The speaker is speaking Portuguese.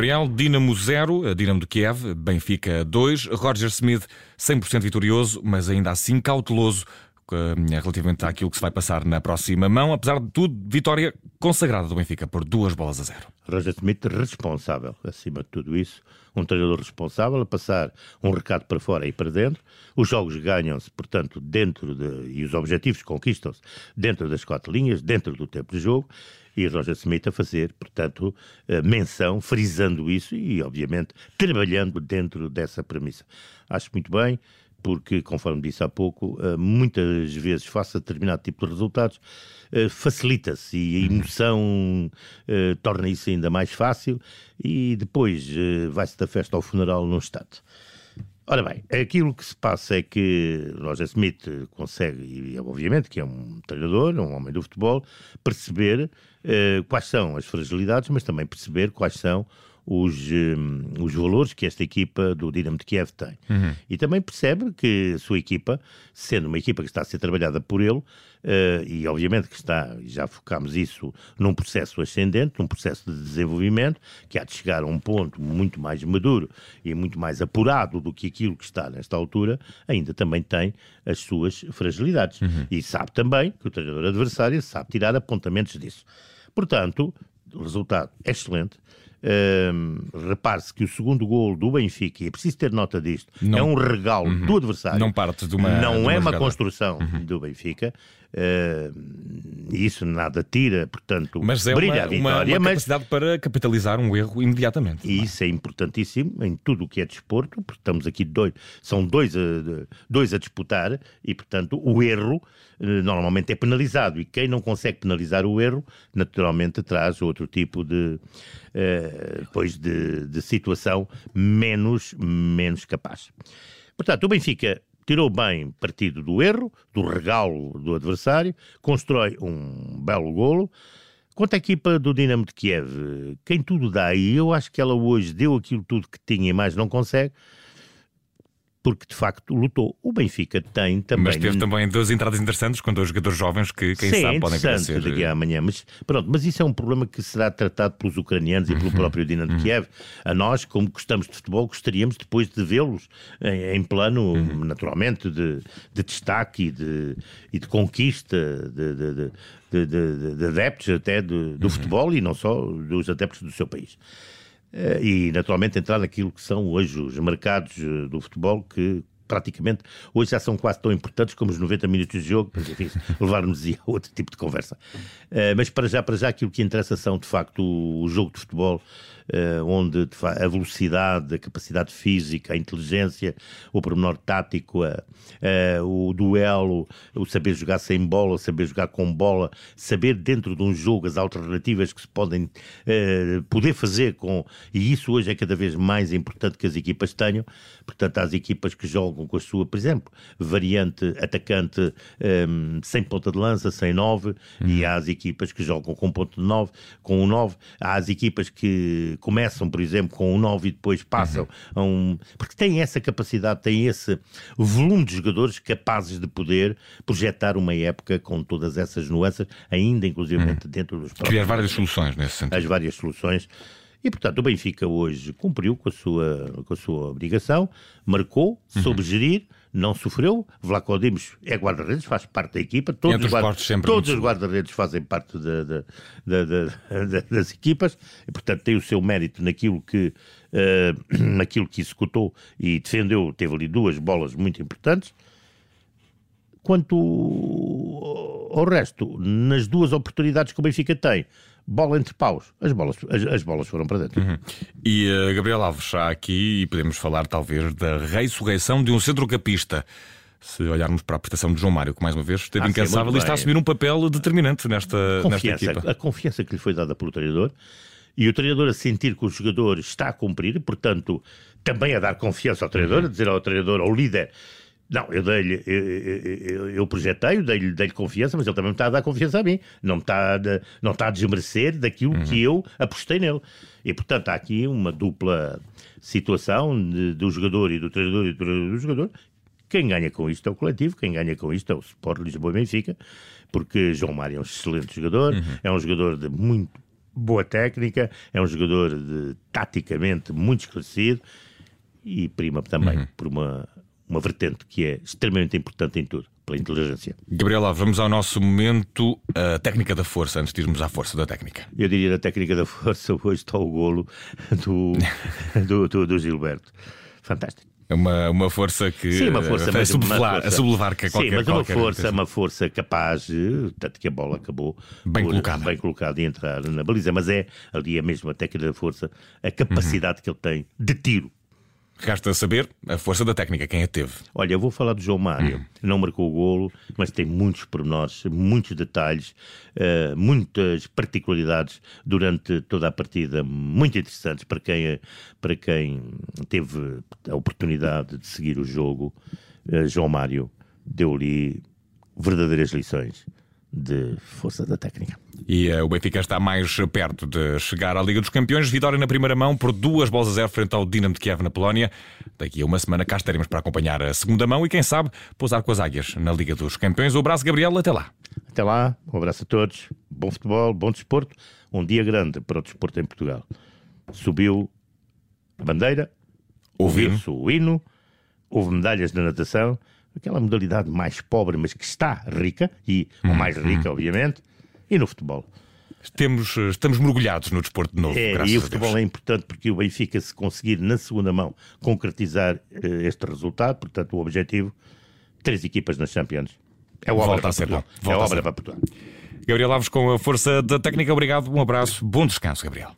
Gabriel. Dinamo 0, Dinamo de Kiev, Benfica 2. Roger Smith 100% vitorioso, mas ainda assim cauteloso relativamente àquilo que se vai passar na próxima mão. Apesar de tudo, vitória consagrada do Benfica por duas bolas a zero. Roger Smith responsável, acima de tudo isso. Um treinador responsável a passar um recado para fora e para dentro. Os jogos ganham-se, portanto, dentro de. e os objetivos conquistam-se dentro das quatro linhas, dentro do tempo de jogo. E Roger Smith a fazer, portanto, menção, frisando isso e, obviamente, trabalhando dentro dessa premissa. Acho muito bem porque, conforme disse há pouco, eh, muitas vezes, face a determinado tipo de resultados, eh, facilita-se e a emoção eh, torna isso ainda mais fácil e depois vai-se da festa ao funeral num instante. Ora bem, aquilo que se passa é que Roger Smith consegue, e obviamente que é um treinador, um homem do futebol, perceber quais são as fragilidades, mas também perceber quais são os, um, os valores que esta equipa do Dinamo de Kiev tem. Uhum. E também percebe que a sua equipa, sendo uma equipa que está a ser trabalhada por ele, uh, e obviamente que está, já focámos isso num processo ascendente, num processo de desenvolvimento, que há de chegar a um ponto muito mais maduro e muito mais apurado do que aquilo que está nesta altura, ainda também tem as suas fragilidades. Uhum. E sabe também que o treinador adversário sabe tirar apontamentos disso. Portanto, o resultado é excelente. Uh, Repare-se que o segundo gol do Benfica, e é preciso ter nota disto, não, é um regalo uhum, do adversário. Não parte de uma. Não de uma é uma construção uhum. do Benfica. Uh, isso nada tira, portanto, mas é brilha uma, a vitória. Uma, uma capacidade para capitalizar um erro imediatamente. E isso é importantíssimo em tudo o que é desporto, porque estamos aqui dois, são dois a, dois a disputar e, portanto, o erro eh, normalmente é penalizado e quem não consegue penalizar o erro, naturalmente traz outro tipo de, uh, depois de, de situação menos, menos capaz. Portanto, o Benfica tirou bem partido do erro, do regalo do adversário, constrói um belo golo. Quanto à equipa do Dinamo de Kiev, quem tudo dá, e eu acho que ela hoje deu aquilo tudo que tinha e mais não consegue, porque de facto lutou. O Benfica tem também. Mas teve também duas entradas interessantes com dois jogadores jovens que, quem Sim, sabe, é podem ser. daqui a amanhã. Mas pronto, mas isso é um problema que será tratado pelos ucranianos e pelo uhum. próprio Dinamo de uhum. Kiev. A nós, como gostamos de futebol, gostaríamos depois de vê-los em, em, plano, uhum. naturalmente, de, de destaque e de, e de conquista de, de, de, de adeptos até do, do uhum. futebol e não só dos adeptos do seu país. Eh, e, naturalmente, entrar naquilo que são hoje os mercados eh, do futebol que praticamente hoje já são quase tão importantes como os 90 minutos de jogo, mas enfim, levar-nos a outro tipo de conversa. Uh, mas para já, para já, aquilo que interessa são de facto o, jogo de futebol onde a velocidade, a capacidade física, a inteligência, o pormenor tático, o duelo, o saber jogar sem bola, saber jogar com bola, saber dentro de um jogo as alternativas que se podem uh, poder fazer com. E isso hoje é cada vez mais importante que as equipas tenham. Portanto, há as equipas que jogam com a sua, por exemplo, variante atacante ehm, sem ponta de lança, sem 9, uhum. e há as equipas que jogam com ponto de 9, com um 9. Há as equipas que começam, por exemplo, com um 9 e depois passam uhum. a um. Porque têm essa capacidade, têm esse volume de jogadores capazes de poder projetar uma época com todas essas nuances, ainda inclusive uhum. dentro dos próprios. Criar várias soluções nesse sentido. As várias soluções. E, portanto, o Benfica hoje cumpriu com a sua, com a sua obrigação, marcou, uhum. soube gerir, não sofreu. Vlaco Dimos é guarda-redes, faz parte da equipa. Todos, os, guarda todos os guarda-redes fazem parte das equipas e, portanto, tem o seu mérito naquilo que, uh, naquilo que executou e defendeu. Teve ali duas bolas muito importantes. Quanto ao resto, nas duas oportunidades que o Benfica tem, bola entre paus, as bolas, as, as bolas foram para dentro. Uhum. E uh, Gabriel Alves, já aqui, e podemos falar talvez da ressurreição de um centrocampista. Se olharmos para a prestação de João Mário, que mais uma vez esteve ah, incansável e está a assumir um papel determinante nesta, confiança, nesta equipa. A confiança que lhe foi dada pelo treinador e o treinador a sentir que o jogador está a cumprir, portanto, também a dar confiança ao treinador, uhum. a dizer ao treinador, ao líder, não, eu dei-lhe, eu, eu, eu projetei, dei-lhe dei confiança, mas ele também me está a dar confiança a mim. Não me está a, não está a desmerecer daquilo uhum. que eu apostei nele. E, portanto, há aqui uma dupla situação de, do jogador e do treinador e do treinador do jogador. Quem ganha com isto é o coletivo, quem ganha com isto é o Sport Lisboa e Benfica, porque João Mário é um excelente jogador, uhum. é um jogador de muito boa técnica, é um jogador de, taticamente muito esclarecido e prima também uhum. por uma, uma vertente que é extremamente importante em tudo, pela inteligência. Gabriela, vamos ao nosso momento, a técnica da força, antes de irmos à força da técnica. Eu diria da técnica da força, hoje está o golo do, do, do, do Gilberto. Fantástico. É uma, uma força que Sim, uma força, a sublevar, a sublevar que qualquer Sim, mas uma força, uma força capaz, tanto que a bola acabou bem colocada, bem colocada e entrar na baliza, mas é ali a mesma técnica da força, a capacidade uhum. que ele tem de tiro. Resta saber a força da técnica, quem a teve. Olha, eu vou falar do João Mário. Hum. Não marcou o golo, mas tem muitos pormenores, muitos detalhes, uh, muitas particularidades durante toda a partida, muito interessantes para quem, para quem teve a oportunidade de seguir o jogo. Uh, João Mário deu-lhe verdadeiras lições de força da técnica. E uh, o Benfica está mais perto de chegar à Liga dos Campeões. Vitória na primeira mão por duas bolas a zero frente ao Dinamo de Kiev na Polónia. Daqui a uma semana cá estaremos para acompanhar a segunda mão e quem sabe pousar com as águias na Liga dos Campeões. Um abraço, Gabriel. Até lá. Até lá. Um abraço a todos. Bom futebol, bom desporto. Um dia grande para o desporto em Portugal. Subiu a bandeira, ouviu-se o hino, houve medalhas de natação aquela modalidade mais pobre, mas que está rica, e hum, mais rica, hum. obviamente, e no futebol. Temos, estamos mergulhados no desporto de novo. É, e o futebol é importante porque o Benfica, se conseguir na segunda mão concretizar uh, este resultado, portanto, o objetivo, três equipas nas Champions. É obra Volta a ser, Portugal. É obra para Portugal. Gabriel Alves com a força da técnica, obrigado, um abraço, bom descanso, Gabriel.